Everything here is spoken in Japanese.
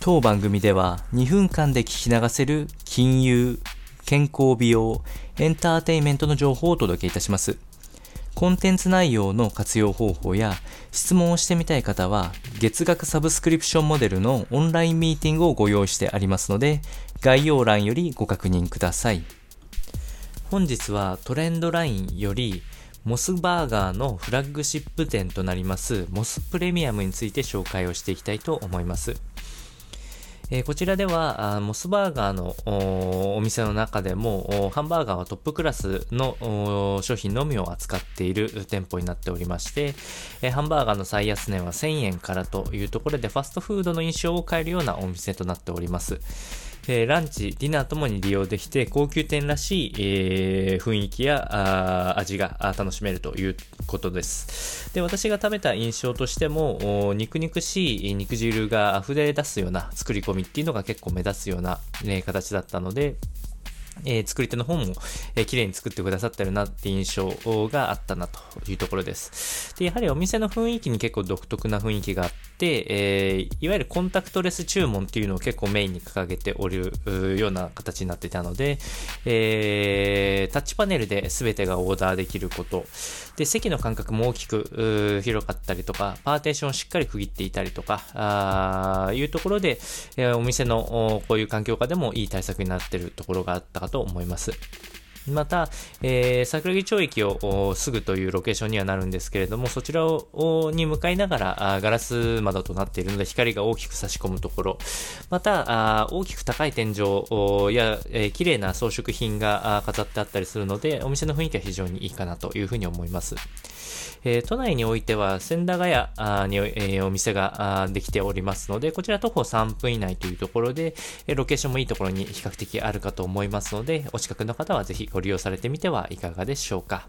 当番組では2分間で聞き流せる金融、健康美容、エンターテイメントの情報をお届けいたします。コンテンツ内容の活用方法や質問をしてみたい方は月額サブスクリプションモデルのオンラインミーティングをご用意してありますので概要欄よりご確認ください。本日はトレンドラインよりモスバーガーのフラッグシップ店となりますモスプレミアムについて紹介をしていきたいと思います。えー、こちらではあ、モスバーガーのお店の中でも、ハンバーガーはトップクラスの商品のみを扱っている店舗になっておりまして、えー、ハンバーガーの最安値は1000円からというところで、ファストフードの印象を変えるようなお店となっております。え、ランチ、ディナーともに利用できて、高級店らしい、えー、雰囲気や味が楽しめるということです。で、私が食べた印象としても、肉肉しい肉汁が溢れ出すような作り込みっていうのが結構目立つような、ね、形だったので、えー、作り手の方も、えー、綺麗に作ってくださってるなって印象があったなというところです。で、やはりお店の雰囲気に結構独特な雰囲気があって、えー、いわゆるコンタクトレス注文っていうのを結構メインに掲げておるような形になっていたので、えー、タッチパネルで全てがオーダーできること、で、席の間隔も大きく広かったりとか、パーテーションをしっかり区切っていたりとか、あいうところで、えー、お店のこういう環境下でもいい対策になってるところがあったかと思います。また、えー、桜木町駅をすぐというロケーションにはなるんですけれども、そちらをに向かいながらガラス窓となっているので光が大きく差し込むところ、またあ大きく高い天井や、えー、綺麗な装飾品が飾ってあったりするので、お店の雰囲気は非常にいいかなというふうに思います。えー、都内においては千駄ヶ谷に、えー、お店ができておりますので、こちら徒歩3分以内というところで、ロケーションもいいところに比較的あるかと思いますので、お近くの方はぜひごご利用されてみてはいかがでしょうか。